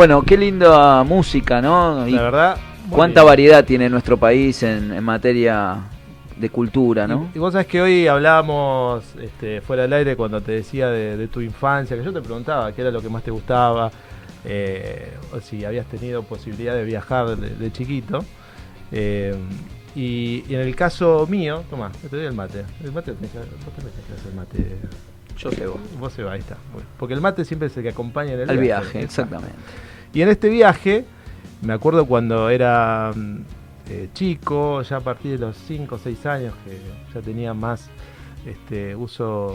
Bueno, qué linda música, ¿no? La verdad. Cuánta variedad tiene nuestro país en, materia de cultura, ¿no? Y, vos sabés que hoy hablábamos este, fuera del aire cuando te decía de, tu infancia, que yo te preguntaba qué era lo que más te gustaba, eh, o si habías tenido posibilidad de viajar de, chiquito. Eh, y, en el caso mío, toma, te doy el mate. El mate, vos hacer el mate. Yo sé vos. Vos se va, ahí está. Porque el mate siempre es el que acompaña en el, viaje. exactamente. Y en este viaje, me acuerdo cuando era mm, eh, chico, ya a partir de los 5 o 6 años, que ya tenía más este, uso,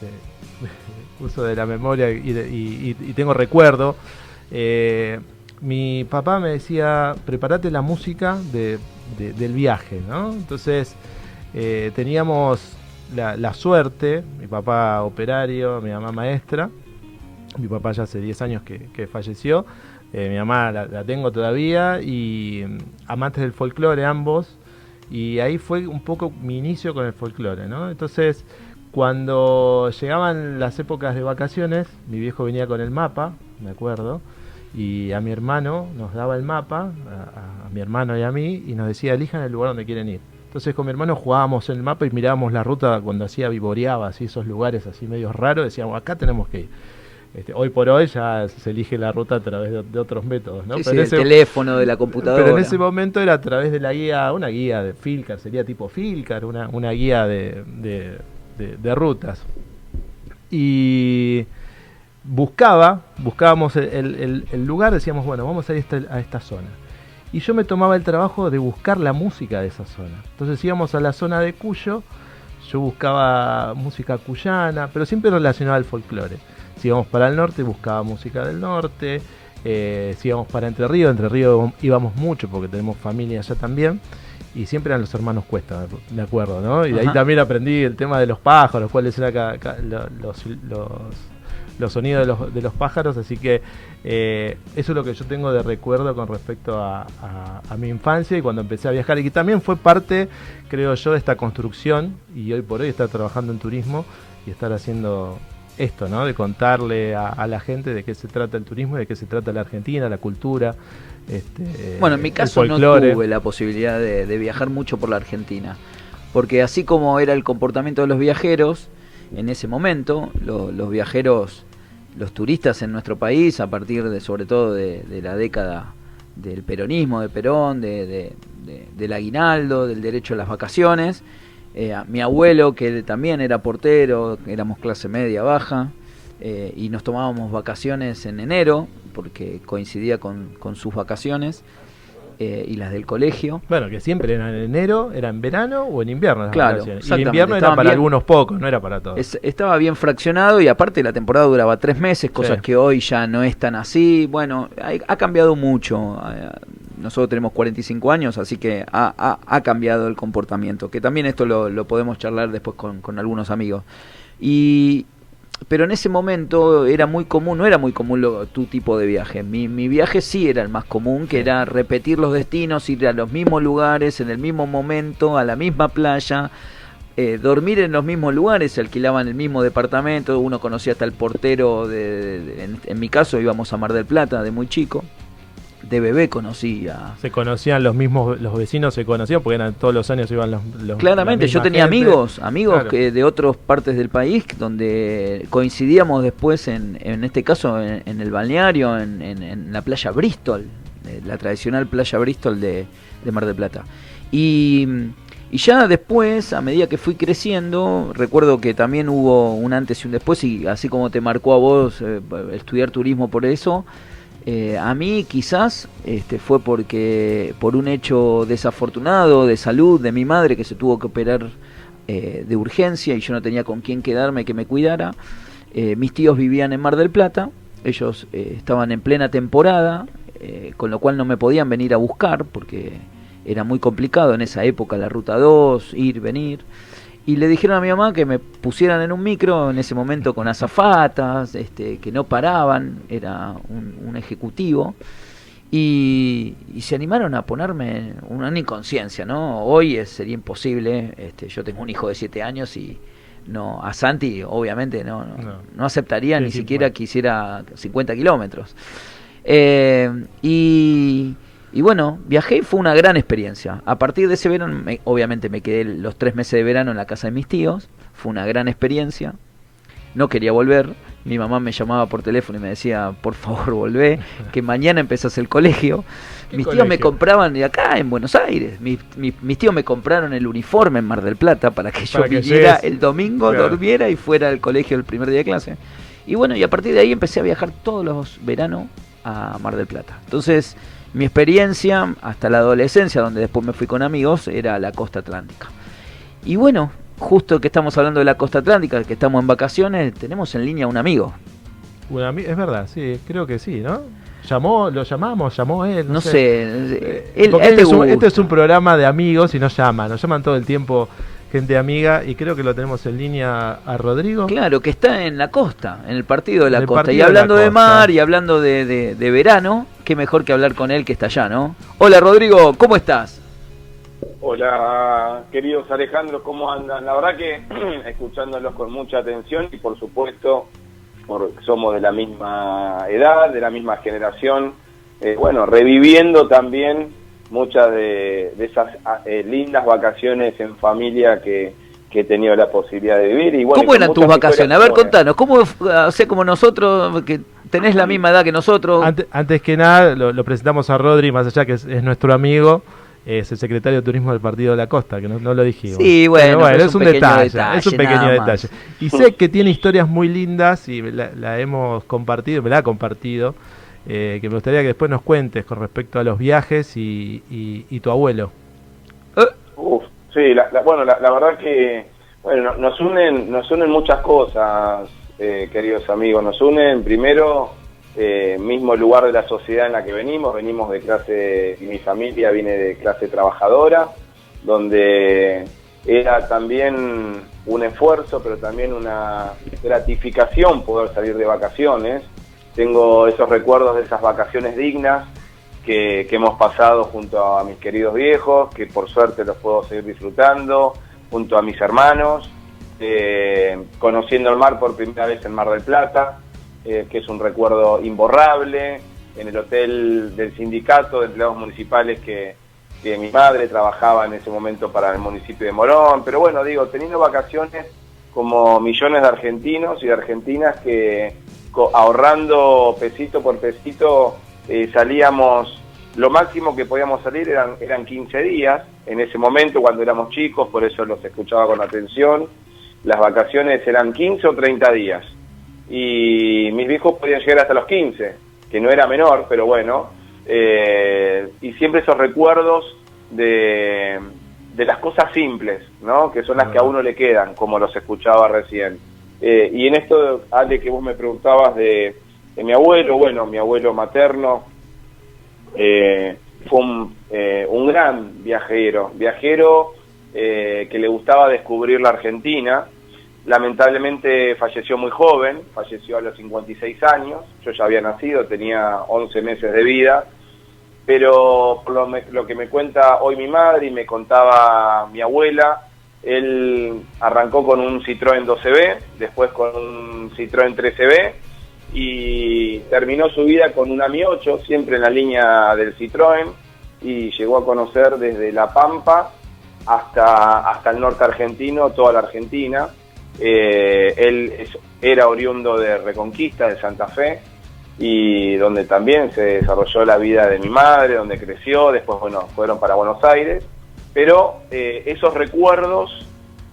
de, uso de la memoria y, tengo recuerdo. Eh, mi papá me decía, prepárate la música del viaje, ¿no? Entonces eh, teníamos la, suerte, mi papá operario, mi mamá maestra, mi papá ya hace 10 años que, falleció, eh, mi mamá la, tengo todavía y mm, amantes del folclore ambos, y ahí fue un poco mi inicio con el folclore, ¿no? Entonces, cuando llegaban las épocas de vacaciones, mi viejo venía con el mapa, me acuerdo, y a mi hermano nos daba el mapa, a, mi hermano y a mí, y nos decía, elijan el lugar donde quieren ir. Entonces con mi hermano jugábamos en el mapa y mirábamos la ruta cuando hacía vivoreaba, así esos lugares así medio raros, decíamos, acá tenemos que ir. Este, hoy por hoy ya se elige la ruta a través de, otros métodos, ¿no? Sí, el teléfono, de la computadora. Pero en ese momento era a través de la guía, una guía de Filcar, sería tipo Filcar, una, una guía de, de rutas. Y buscaba, buscábamos el, lugar, decíamos, bueno, vamos a ir a esta, zona. Y yo me tomaba el trabajo de buscar la música de esa zona. Entonces íbamos a la zona de Cuyo, yo buscaba música cuyana, pero siempre relacionada al folclore. Si íbamos para el norte, buscaba música del norte. Eh, si íbamos para Entre Ríos, Entre Ríos íbamos mucho porque tenemos familia allá también. Y siempre eran los hermanos Cuesta, me acuerdo, ¿no? Y de ahí también aprendí el tema de los pájaros, cuáles eran los los sonidos de los, de los pájaros, así que eh, eso es lo que yo tengo de recuerdo con respecto a, mi infancia y cuando empecé a viajar, y que también fue parte, creo yo, de esta construcción, y hoy por hoy estar trabajando en turismo y estar haciendo esto, ¿no? De contarle a, la gente de qué se trata el turismo, de qué se trata la Argentina, la cultura. Este, bueno, en mi caso no tuve la posibilidad de, viajar mucho por la Argentina, porque así como era el comportamiento de los viajeros, en ese momento, los viajeros, los turistas en nuestro país, a partir de sobre todo de, la década del peronismo, de Perón, de, del aguinaldo, del derecho a las vacaciones, eh, mi abuelo, que también era portero, éramos clase media baja, eh, y nos tomábamos vacaciones en enero, porque coincidía con, con sus vacaciones, eh, y las del colegio. Bueno, que siempre eran en enero, era en verano o en invierno. claro, y en invierno era para algunos pocos, no era para todos. estaba bien fraccionado y aparte la temporada duraba tres meses, cosas que hoy ya no es tan así. Bueno, ha, cambiado mucho. Eh, nosotros tenemos 45 años, así que ha, cambiado el comportamiento. Que también esto lo, podemos charlar después con, con algunos amigos. Y, pero en ese momento era muy común, no era muy común tu tipo de viaje. Mi, mi, viaje sí era el más común, que era repetir los destinos, ir a los mismos lugares, en el mismo momento, a la misma playa, eh, dormir en los mismos lugares, se alquilaban el mismo departamento, uno conocía hasta el portero, de, en mi caso íbamos a Mar del Plata de muy chico de bebé conocía. Se conocían los mismos, los vecinos se conocían porque eran, todos los años iban los... Claramente, yo tenía amigos, amigos que de otras partes del país donde coincidíamos después, en, en este caso, en, el balneario, en, en, la playa Bristol, eh, la tradicional playa Bristol de, de Mar del Plata. Y, y ya después, a medida que fui creciendo, recuerdo que también hubo un antes y un después, y así como te marcó a vos eh, estudiar turismo por eso, eh, a mí quizás este, fue porque por un hecho desafortunado de salud de mi madre que se tuvo que operar eh, de urgencia y yo no tenía con quién quedarme que me cuidara. Eh, mis tíos vivían en Mar del Plata, ellos estaban en plena temporada, con lo cual no me podían venir a buscar porque era muy complicado en esa época la ruta 2, ir, venir y le dijeron a mi mamá que me pusieran en un micro en ese momento con azafatas, este, que no paraban, era un, ejecutivo, y, se animaron a ponerme una inconsciencia, ¿no? Hoy sería imposible, este, yo tengo un hijo de 7 años y no a Santi obviamente no, no, aceptaría ni siquiera que hiciera 50 kilómetros. Eh, y, bueno, viajé y fue una gran experiencia. A partir de ese verano, obviamente me quedé los tres meses de verano en la casa de mis tíos, fue una gran experiencia. No quería volver, mi mamá me llamaba por teléfono y me decía, por favor volvé, que mañana empezás el colegio. Mis tíos me compraban de acá en Buenos Aires, mis, tíos me compraron el uniforme en Mar del Plata para que yo viniera el domingo, durmiera y fuera al colegio el primer día de clase. Y bueno, y a partir de ahí empecé a viajar todos los veranos a Mar del Plata. Entonces, mi experiencia hasta la adolescencia, donde después me fui con amigos, era la costa atlántica. Y bueno, justo que estamos hablando de la costa atlántica, que estamos en vacaciones, tenemos en línea un amigo. es verdad, sí, creo que sí, ¿no? Llamó, lo llamamos, llamó él. No, sé. Eh, este, es un, este, es un, programa de amigos y nos llaman, nos llaman todo el tiempo gente amiga y creo que lo tenemos en línea a Rodrigo. Claro, que está en la costa, en el partido de la costa. Y hablando de, mar y hablando de, de, verano, qué mejor que hablar con él que está allá, ¿no? Hola Rodrigo, ¿cómo estás? Hola, queridos Alejandro, ¿cómo andan? La verdad que escuchándolos con mucha atención y por supuesto, porque somos de la misma edad, de la misma generación, eh, bueno, reviviendo también muchas de, esas ah, eh, lindas vacaciones en familia que, he tenido la posibilidad de vivir. Y ¿Cómo eran tus vacaciones? A ver, contanos, ¿cómo, o sea, como nosotros, que tenés la misma edad que nosotros? Antes, que nada, lo, presentamos a Rodri, más allá que es nuestro amigo es el secretario de Turismo del Partido de la Costa, que no, lo dijimos. Sí, bueno, es, un, detalle, es un pequeño detalle. Y sé que tiene historias muy lindas y la, hemos compartido, me la ha compartido, eh, que me gustaría que después nos cuentes con respecto a los viajes y, tu abuelo. Eh. Uf, sí, la, bueno, la, verdad que bueno, nos unen, nos unen muchas cosas, eh, queridos amigos. Nos unen primero eh, mismo lugar de la sociedad en la que venimos, venimos de clase, y mi familia viene de clase trabajadora, donde era también un esfuerzo, pero también una gratificación poder salir de vacaciones. Tengo esos recuerdos de esas vacaciones dignas que, hemos pasado junto a mis queridos viejos, que por suerte los puedo seguir disfrutando, junto a mis hermanos, eh, conociendo el mar por primera vez en Mar del Plata, eh, que es un recuerdo imborrable, en el hotel del sindicato de empleados municipales que, mi madre trabajaba en ese momento para el municipio de Morón, pero bueno, digo, teniendo vacaciones como millones de argentinos y de argentinas que ahorrando pesito por pesito eh, salíamos, lo máximo que podíamos salir eran, eran 15 días en ese momento cuando éramos chicos, por eso los escuchaba con atención, las vacaciones eran 15 o 30 días y mis viejos podían llegar hasta los 15, que no era menor, pero bueno, eh, y siempre esos recuerdos de, de las cosas simples, ¿no? que son las que a uno le quedan, como los escuchaba recién. Eh, y en esto, Ale, que vos me preguntabas de, mi abuelo, bueno, mi abuelo materno eh, fue un, un, gran viajero, viajero que le gustaba descubrir la Argentina, Lamentablemente falleció muy joven, falleció a los 56 años, yo ya había nacido, tenía 11 meses de vida, pero por lo, que me cuenta hoy mi madre y me contaba mi abuela, él arrancó con un Citroën 12B, después con un Citroën 13B y terminó su vida con un AMI 8, siempre en la línea del Citroën, y llegó a conocer desde La Pampa hasta, hasta el norte argentino, toda la Argentina eh, él era oriundo de Reconquista, de Santa Fe, y donde también se desarrolló la vida de mi madre, donde creció, después, bueno, fueron para Buenos Aires, pero eh, esos recuerdos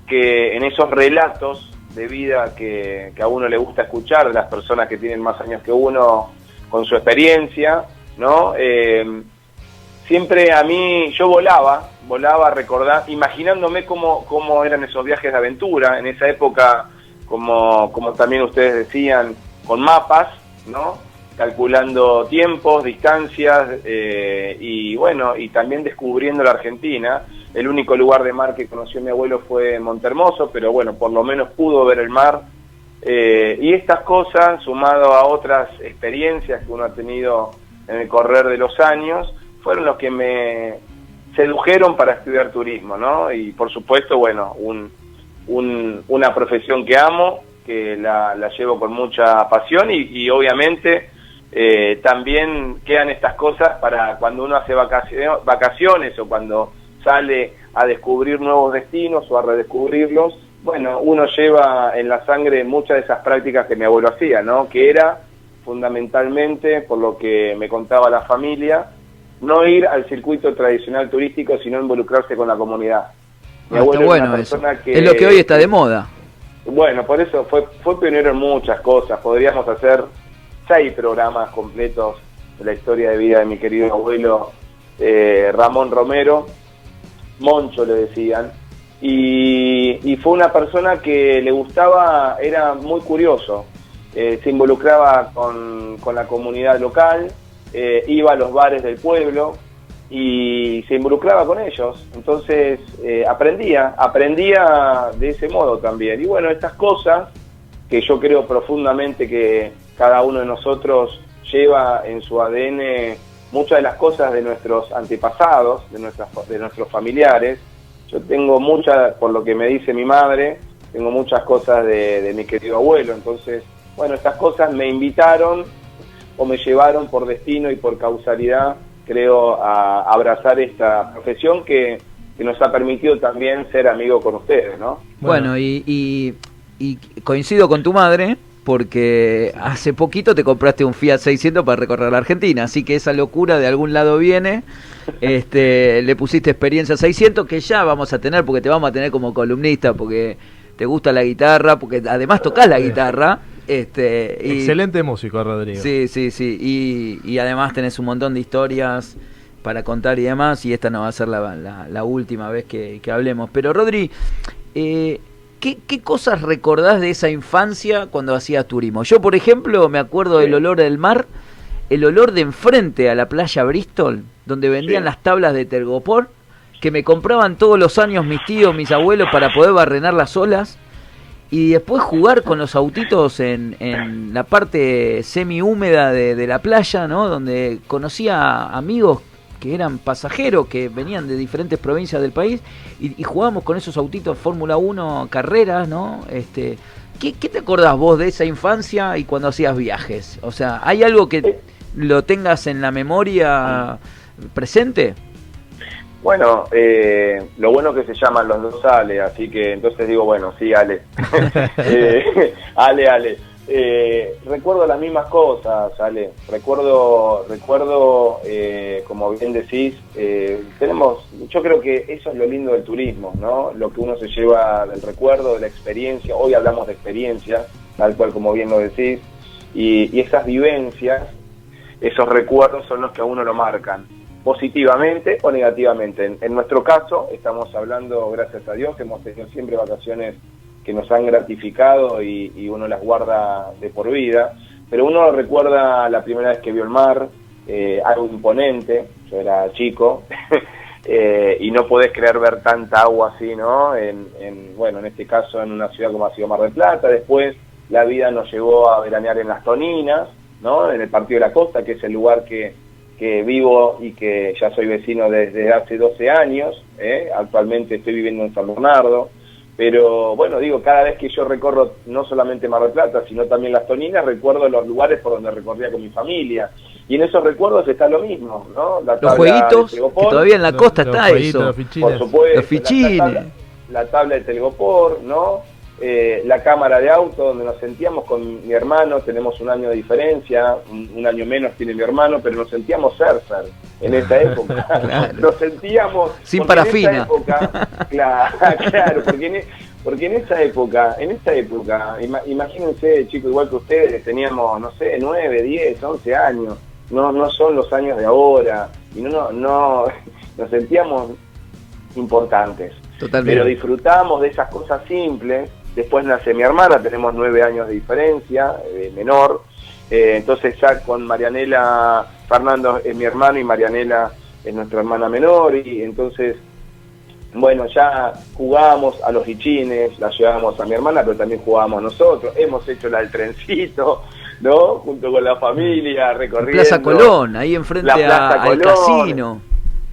que en esos relatos de vida que, a uno le gusta escuchar de las personas que tienen más años que uno con su experiencia, ¿no? Eh, siempre a mí, yo volaba, volaba recordar, imaginándome cómo, cómo eran esos viajes de aventura, en esa época, como, como también ustedes decían, con mapas, ¿no? calculando tiempos, distancias eh, y bueno, y también descubriendo la Argentina. El único lugar de mar que conoció mi abuelo fue Montermoso, pero bueno, por lo menos pudo ver el mar. Eh, y estas cosas, sumado a otras experiencias que uno ha tenido en el correr de los años, fueron los que me sedujeron para estudiar turismo, ¿no? Y por supuesto, bueno, un, una profesión que amo, que la, llevo con mucha pasión y, obviamente eh, también quedan estas cosas para cuando uno hace vacaciones, vacaciones o cuando sale a descubrir nuevos destinos o a redescubrirlos, bueno, uno lleva en la sangre muchas de esas prácticas que mi abuelo hacía, ¿no? Que era fundamentalmente, por lo que me contaba la familia, no ir al circuito tradicional turístico, sino involucrarse con la comunidad. Mi ah, abuelo bueno es lo que hoy está de moda. Bueno, por eso fue, fue pionero en muchas cosas. Podríamos hacer seis programas completos de la historia de vida de mi querido abuelo eh, Ramón Romero. Moncho le decían. Y, fue una persona que le gustaba, era muy curioso. Eh, se involucraba con, con la comunidad local, eh, iba a los bares del pueblo y se involucraba con ellos. Entonces eh, aprendía, aprendía de ese modo también. Y bueno, estas cosas que yo creo profundamente que cada uno de nosotros lleva en su ADN muchas de las cosas de nuestros antepasados, de, nuestras, de nuestros familiares. Yo tengo muchas, por lo que me dice mi madre, tengo muchas cosas de, de mi querido abuelo. Entonces, bueno, estas cosas me invitaron o me llevaron por destino y por causalidad, creo, a abrazar esta profesión que, nos ha permitido también ser amigo con ustedes, ¿no? Bueno, y, coincido con tu madre porque hace poquito te compraste un Fiat 600 para recorrer la Argentina, así que esa locura de algún lado viene. Este, le pusiste experiencia 600 que ya vamos a tener porque te vamos a tener como columnista porque te gusta la guitarra, porque además tocas la guitarra este, Excelente músico, Rodrigo. Sí, sí, sí. Y, además tenés un montón de historias para contar y demás, y esta no va a ser la, última vez que, hablemos. Pero, Rodri, eh, ¿qué, cosas recordás de esa infancia cuando hacías turismo? Yo, por ejemplo, me acuerdo del olor del mar, el olor de enfrente a la playa Bristol, donde vendían las tablas de Tergopor, que me compraban todos los años mis tíos, mis abuelos, para poder barrenar las olas y después jugar con los autitos en, en la parte semi húmeda de, la playa, ¿no? Donde conocía amigos que eran pasajeros, que venían de diferentes provincias del país, y, jugábamos con esos autitos Fórmula 1, carreras, ¿no? Este, ¿qué, ¿Qué te acordás vos de esa infancia y cuando hacías viajes? O sea, ¿hay algo que lo tengas en la memoria presente? Bueno, eh, lo bueno que se llaman los dos Ale, así que entonces digo, bueno, sí, Ale. Eh, Ale, Ale. Eh, recuerdo las mismas cosas, Ale. Recuerdo, recuerdo como bien decís, tenemos, yo creo que eso es lo lindo del turismo, ¿no? Lo que uno se lleva del recuerdo, de la experiencia. Hoy hablamos de experiencia, tal cual como bien lo decís. Y, y esas vivencias, esos recuerdos son los que a uno lo marcan positivamente o negativamente. En, nuestro caso, estamos hablando, gracias a Dios, hemos tenido siempre vacaciones que nos han gratificado y, uno las guarda de por vida, pero uno recuerda la primera vez que vio el mar, eh, algo imponente, yo era chico, eh, y no podés creer ver tanta agua así, ¿no? En, bueno, en este caso en una ciudad como ha sido Mar del Plata, después la vida nos llevó a veranear en las Toninas, ¿no? En el Partido de la Costa, que es el lugar que que vivo y que ya soy vecino desde hace 12 años, ¿eh? actualmente estoy viviendo en San Bernardo, pero bueno, digo, cada vez que yo recorro no solamente Mar del Plata, sino también las Toninas, recuerdo los lugares por donde recorría con mi familia. Y en esos recuerdos está lo mismo, ¿no? los jueguitos, que todavía en la costa está eso. Por supuesto, los fichines. La, tabla, de Telgopor, ¿no? Eh, la cámara de auto donde nos sentíamos con mi hermano, tenemos un año de diferencia, un, año menos tiene mi hermano, pero nos sentíamos surfer en esa época. Nos sentíamos... Sin parafina. claro, claro, porque en, e, porque en esa época, en esa época, imagínense, chicos, igual que ustedes, teníamos, no sé, 9, 10, 11 años, no, no son los años de ahora, y no, no, no nos sentíamos importantes. Totalmente. Pero disfrutamos de esas cosas simples Después nace mi hermana, tenemos nueve años de diferencia, eh, menor. Eh, entonces ya con Marianela, Fernando es mi hermano y Marianela es nuestra hermana menor. Y entonces, bueno, ya jugábamos a los hichines, la llevábamos a mi hermana, pero también jugábamos nosotros. Hemos hecho la del trencito, ¿no? Junto con la familia, recorriendo. Plaza Colón, ahí enfrente al casino.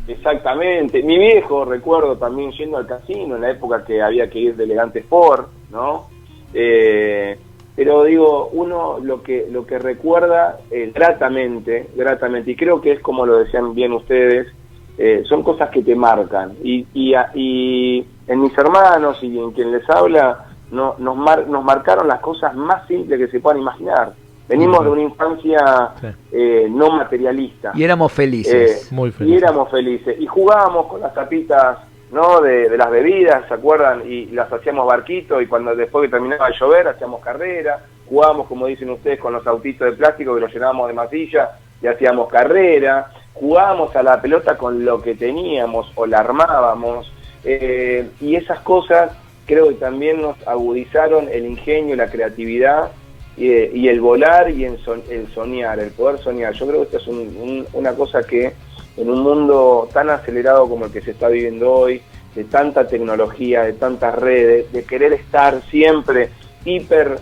Exactamente. Mi viejo, recuerdo también yendo al casino en la época que había que ir de Elegante Sport, ¿no? Eh, pero digo, uno lo que, lo que recuerda eh, gratamente, gratamente, y creo que es como lo decían bien ustedes, eh, son cosas que te marcan. Y, y, y, en mis hermanos y en quien les habla, no, nos, nos marcaron las cosas más simples que se puedan imaginar. Venimos de una infancia eh, no materialista. Y éramos felices. Muy felices. Y éramos felices. Y jugábamos con las tapitas ¿no? De, las bebidas, ¿se acuerdan? Y las hacíamos barquito y cuando después que terminaba de llover hacíamos carrera, jugábamos, como dicen ustedes, con los autitos de plástico que los llenábamos de masilla y hacíamos carrera, jugábamos a la pelota con lo que teníamos o la armábamos eh, y esas cosas creo que también nos agudizaron el ingenio, la creatividad y, el volar y el, soñar, el poder soñar. Yo creo que esto es una cosa que en un mundo tan acelerado como el que se está viviendo hoy, de tanta tecnología, de tantas redes, de querer estar siempre hiper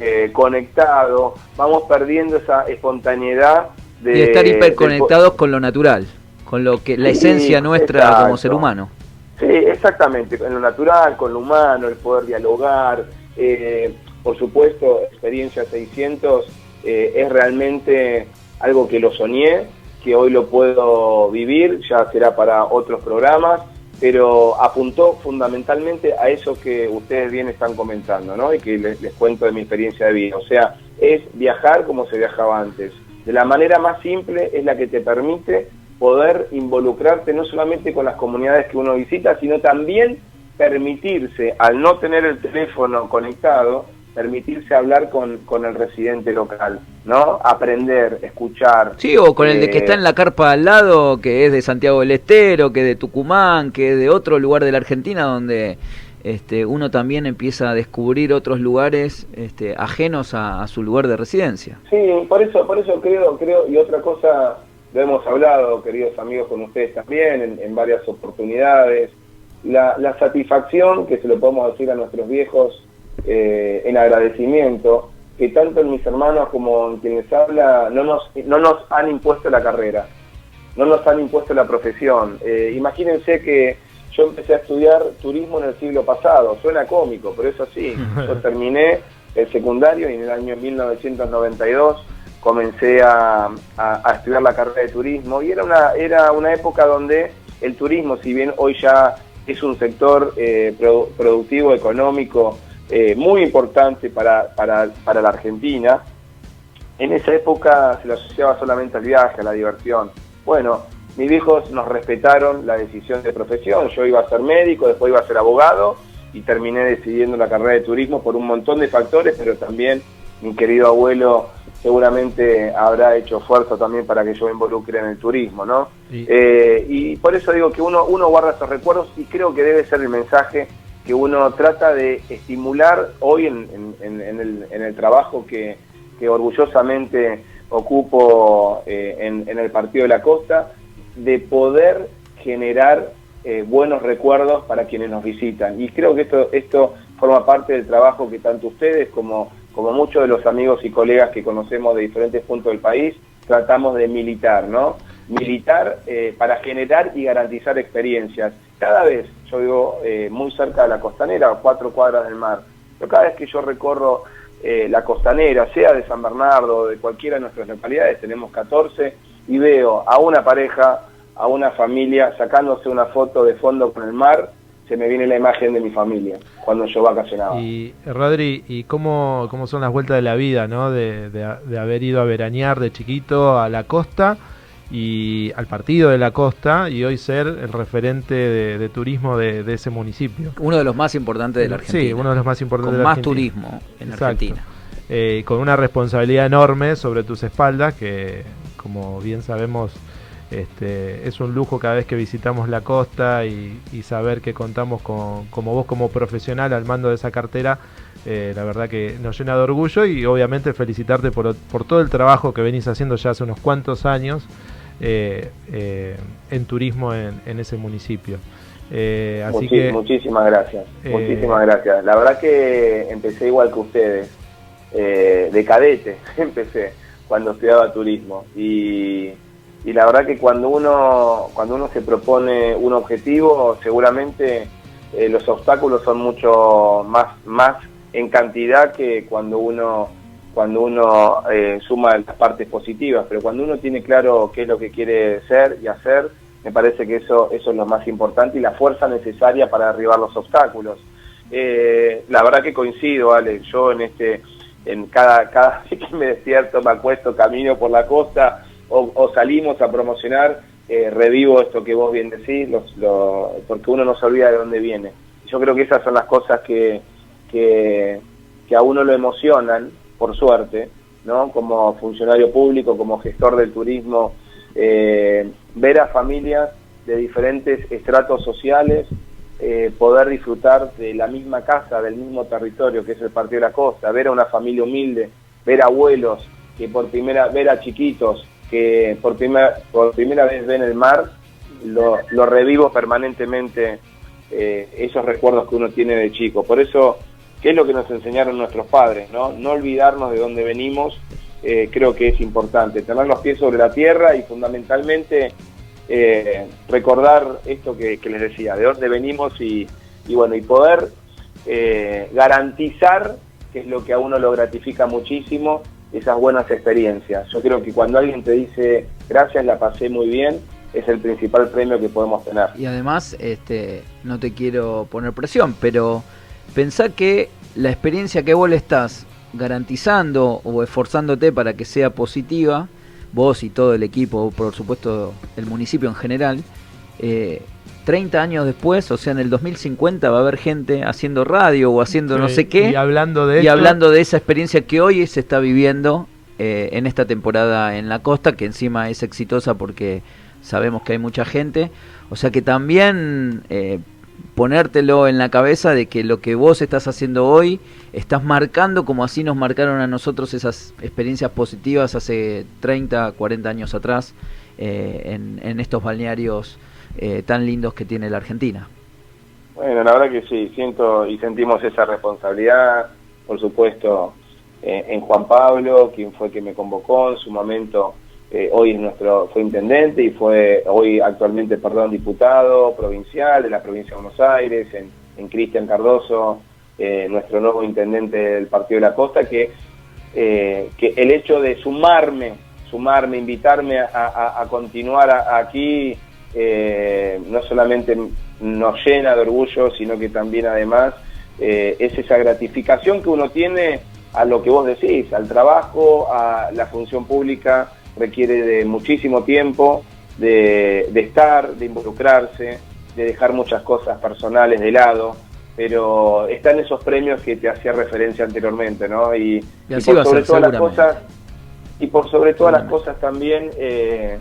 eh, conectado, vamos perdiendo esa espontaneidad de, estar hiperconectados con lo natural, con lo que la esencia nuestra como ser humano. Sí, exactamente, con lo natural, con lo humano, el poder dialogar, eh, por supuesto, experiencia 600 eh, es realmente algo que lo soñé, que hoy lo puedo vivir, ya será para otros programas, pero apuntó fundamentalmente a eso que ustedes bien están comentando, ¿no? Y que les, cuento de mi experiencia de vida. O sea, es viajar como se viajaba antes. De la manera más simple es la que te permite poder involucrarte no solamente con las comunidades que uno visita, sino también permitirse, al no tener el teléfono conectado, permitirse hablar con, con el residente local, ¿no? Aprender, escuchar. Sí, o con el de que está en la carpa al lado, que es de Santiago del Estero, que es de Tucumán, que es de otro lugar de la Argentina, donde este, uno también empieza a descubrir otros lugares este, ajenos a, su lugar de residencia. Sí, por eso, por eso creo, creo, y otra cosa, lo hemos hablado, queridos amigos, con ustedes también, en, varias oportunidades, la, la satisfacción, que se lo podemos decir a nuestros viejos, eh, en agradecimiento que tanto en mis hermanos como en quienes habla no nos, no nos han impuesto la carrera, no nos han impuesto la profesión. Eh, imagínense que yo empecé a estudiar turismo en el siglo pasado, suena cómico, pero eso sí, yo terminé el secundario y en el año 1992 comencé a, estudiar la carrera de turismo y era una, era una época donde el turismo, si bien hoy ya es un sector eh, productivo, económico, eh, muy importante para, para, para la Argentina. En esa época se lo asociaba solamente al viaje, a la diversión. Bueno, mis viejos nos respetaron la decisión de profesión. Yo iba a ser médico, después iba a ser abogado y terminé decidiendo la carrera de turismo por un montón de factores, pero también mi querido abuelo seguramente habrá hecho esfuerzo también para que yo me involucre en el turismo, ¿no? Eh, y por eso digo que uno, uno guarda esos recuerdos y creo que debe ser el mensaje que uno trata de estimular hoy en, el, trabajo que, orgullosamente ocupo eh, en, el Partido de la Costa, de poder generar eh, buenos recuerdos para quienes nos visitan. Y creo que esto, esto forma parte del trabajo que tanto ustedes como, como muchos de los amigos y colegas que conocemos de diferentes puntos del país tratamos de militar, ¿no? Militar eh, para generar y garantizar experiencias cada vez, yo vivo eh, muy cerca de la costanera, a cuatro cuadras del mar, pero cada vez que yo recorro eh, la costanera, sea de San Bernardo o de cualquiera de nuestras localidades, tenemos 14, y veo a una pareja, a una familia sacándose una foto de fondo con el mar, se me viene la imagen de mi familia cuando yo vacacionaba. Y Rodri, ¿y cómo, cómo son las vueltas de la vida, ¿no? De haber ido a veranear de chiquito a la costa y al partido de la costa y hoy ser el referente de, turismo de, ese municipio. Uno de los más importantes de la Argentina. Sí, uno de los más importantes con más turismo en Argentina. Eh, con una responsabilidad enorme sobre tus espaldas que, como bien sabemos, este, es un lujo cada vez que visitamos la costa y, saber que contamos con como vos como profesional al mando de esa cartera, eh, la verdad que nos llena de orgullo y obviamente felicitarte por, por todo el trabajo que venís haciendo ya hace unos cuantos años eh, eh, en turismo en, ese municipio. Eh, así que, muchísimas gracias, muchísimas gracias. La verdad que empecé igual que ustedes, de cadete, empecé cuando estudiaba turismo y, y, la verdad que cuando uno cuando uno se propone un objetivo, seguramente los obstáculos son mucho más más en cantidad que cuando uno cuando uno eh, suma las partes positivas, pero cuando uno tiene claro qué es lo que quiere ser y hacer, me parece que eso, eso es lo más importante y la fuerza necesaria para derribar los obstáculos. Eh, la verdad que coincido, Ale, yo en este, en cada, cada vez que me despierto, me acuesto, camino por la costa o, salimos a promocionar, eh, revivo esto que vos bien decís, porque uno no se olvida de dónde viene. Yo creo que esas son las cosas que a uno lo emocionan por suerte, ¿no? Como funcionario público, como gestor del turismo, eh, ver a familias de diferentes estratos sociales eh, poder disfrutar de la misma casa, del mismo territorio que es el Partido de la Costa, ver a una familia humilde, ver a abuelos que por primera, ver a chiquitos que por primera, por primera vez ven el mar, lo, lo revivo permanentemente eh, esos recuerdos que uno tiene de chico. Por eso que es lo que nos enseñaron nuestros padres, ¿no? No olvidarnos de dónde venimos, eh, creo que es importante, tener los pies sobre la tierra y fundamentalmente eh, recordar esto que, les decía, de dónde venimos y, bueno, y poder eh, garantizar, que es lo que a uno lo gratifica muchísimo, esas buenas experiencias. Yo creo que cuando alguien te dice, gracias, la pasé muy bien, es el principal premio que podemos tener. Y además, este, no te quiero poner presión, pero pensá que la experiencia que vos le estás garantizando o esforzándote para que sea positiva, vos y todo el equipo, por supuesto el municipio en general, 30 eh, años después, o sea, en el 2050 va a haber gente haciendo radio o haciendo no sé qué. Y hablando de, y hablando de esa experiencia que hoy se está viviendo eh, en esta temporada en la costa, que encima es exitosa porque sabemos que hay mucha gente. O sea que también eh, ponértelo en la cabeza de que lo que vos estás haciendo hoy, estás marcando como así nos marcaron a nosotros esas experiencias positivas hace 30, 40 años atrás eh, en, estos balnearios eh, tan lindos que tiene la Argentina. Bueno, la verdad que sí, siento y sentimos esa responsabilidad, por supuesto, eh, en Juan Pablo, quien fue que me convocó en su momento eh, hoy es nuestro, fue intendente y fue hoy actualmente, perdón, diputado provincial de la provincia de Buenos Aires, en, Cristian Cardoso, eh, nuestro nuevo intendente del Partido de la Costa, que, eh, que el hecho de sumarme, sumarme, invitarme a, continuar aquí, no solamente nos llena de orgullo, sino que también además es esa gratificación que uno tiene a lo que vos decís, al trabajo, a la función pública, requiere de muchísimo tiempo, de, estar, de involucrarse, de dejar muchas cosas personales de lado, pero están esos premios que te hacía referencia anteriormente, ¿no? Y, por sobre todas las cosas, y por sobre todas las cosas también eh,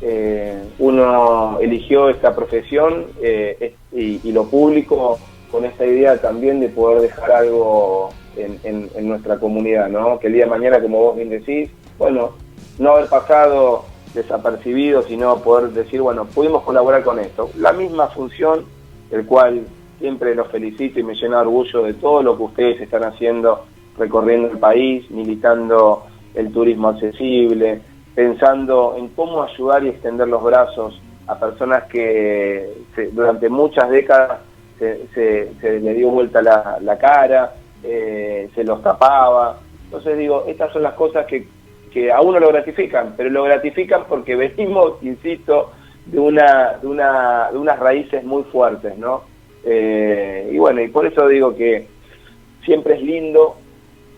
eh, uno eligió esta profesión eh, y, lo público con esa idea también de poder dejar algo en, en nuestra comunidad, ¿no? Que el día de mañana, como vos bien decís, bueno, no haber pasado desapercibido, sino poder decir, bueno, pudimos colaborar con esto. La misma función, el cual siempre los felicito y me llena de orgullo de todo lo que ustedes están haciendo recorriendo el país, militando el turismo accesible, pensando en cómo ayudar y extender los brazos a personas que durante muchas décadas se, se, le dio vuelta la, cara, eh, se los tapaba. Entonces digo, estas son las cosas que que a uno lo gratifican, pero lo gratifican porque venimos, insisto, de una, de una, de unas raíces muy fuertes, ¿no? Eh, y bueno, y por eso digo que siempre es lindo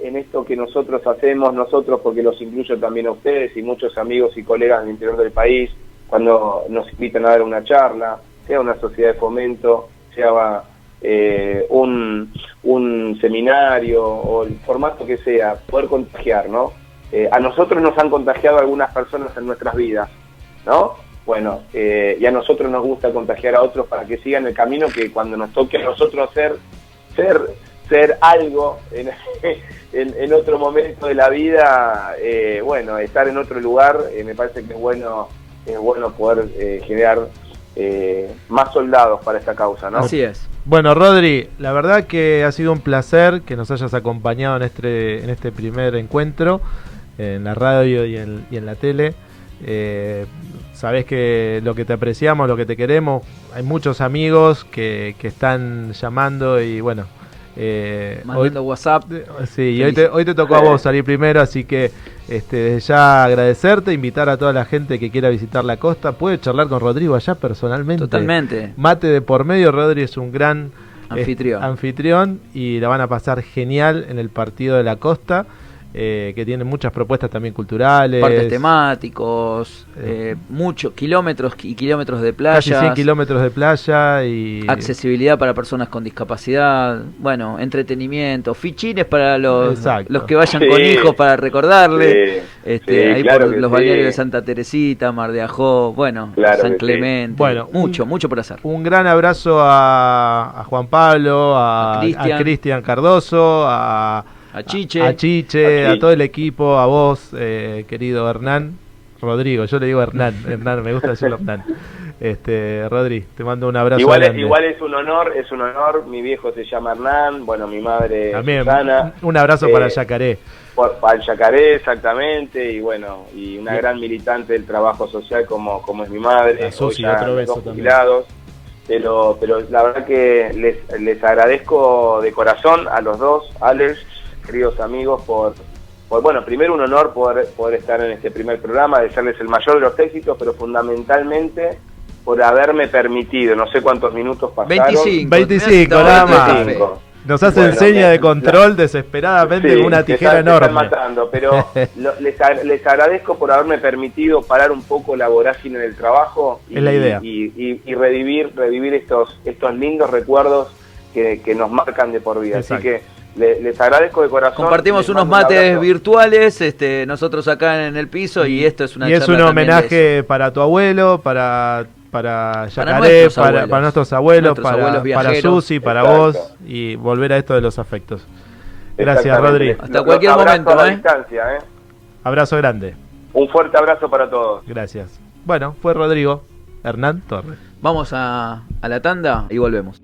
en esto que nosotros hacemos, nosotros porque los incluyo también a ustedes y muchos amigos y colegas del interior del país, cuando nos invitan a dar una charla, sea una sociedad de fomento, sea eh, un, un seminario o el formato que sea, poder contagiar, ¿no? Eh, a nosotros nos han contagiado algunas personas en nuestras vidas, ¿no? Bueno, eh, y a nosotros nos gusta contagiar a otros para que sigan el camino que cuando nos toque a nosotros ser, ser, ser algo en, en, otro momento de la vida, eh, bueno, estar en otro lugar, me parece que es bueno, es bueno poder generar más soldados para esta causa, ¿no? Así es. Bueno, Rodri, la verdad que ha sido un placer que nos hayas acompañado en este, en este primer encuentro en la radio y en, y en la tele. Eh, sabes que lo que te apreciamos, lo que te queremos, hay muchos amigos que, que están llamando y bueno, Eh, Mandando WhatsApp. Sí, y hoy te, hoy te tocó a vos salir primero, así que este, desde ya agradecerte, invitar a toda la gente que quiera visitar la costa. Puede charlar con Rodrigo allá personalmente. Totalmente. Mate de por medio, Rodrigo es un gran anfitrión. anfitrión y la van a pasar genial en el partido de la costa. Eh, que tiene muchas propuestas también culturales. Partes temáticos, eh, eh muchos kilómetros y kilómetros de playa. Casi 100 kilómetros de playa y... Accesibilidad para personas con discapacidad, bueno, entretenimiento, fichines para los, los que vayan con hijos para Sí, este, ahí por los balnearios de Santa Teresita, Mar de Ajó, bueno, San Clemente, bueno, mucho, mucho por hacer. Un gran abrazo a, Juan Pablo, a Cristian Cardoso, a a Chiche. A Chiche, a, todo el equipo, a vos, eh, querido Hernán. Rodrigo, yo le digo Hernán, Hernán, me gusta decirlo Hernán. Este, Rodri, te mando un abrazo. Igual, grande. igual es un honor, es un honor. Mi viejo se llama Hernán, bueno, mi madre También, Susana. Un abrazo para el eh, Yacaré. para el Yacaré, exactamente, y bueno, y una gran militante del trabajo social como, como es mi madre. Susi, otro beso también. Pero, pero la verdad que les, les agradezco de corazón a los dos, Alex queridos amigos, por, por, bueno, primero un honor poder, poder estar en este primer programa, desearles el mayor de los éxitos, pero fundamentalmente por haberme permitido, no sé cuántos minutos pasaron. 25, 25 nada más. Nos hacen seña de control desesperadamente con una tijera enorme. matando, pero les, les, agradezco por haberme permitido parar un poco la vorágine del trabajo y, la idea. y, y, revivir, revivir estos, estos lindos recuerdos que, que nos marcan de por vida. Así que les, agradezco de corazón. Compartimos unos mates virtuales, este, nosotros acá en el piso, y, esto es una Y es un homenaje para tu abuelo, para para Yacaré, para, para, nuestros abuelos, para, para Susi, para vos, y volver a esto de los afectos. Gracias, Rodri. Hasta cualquier momento. ¿eh? ¿eh? Abrazo grande. Un fuerte abrazo para todos. Gracias. Bueno, fue Rodrigo Hernán Torres. Vamos a, a la tanda y volvemos.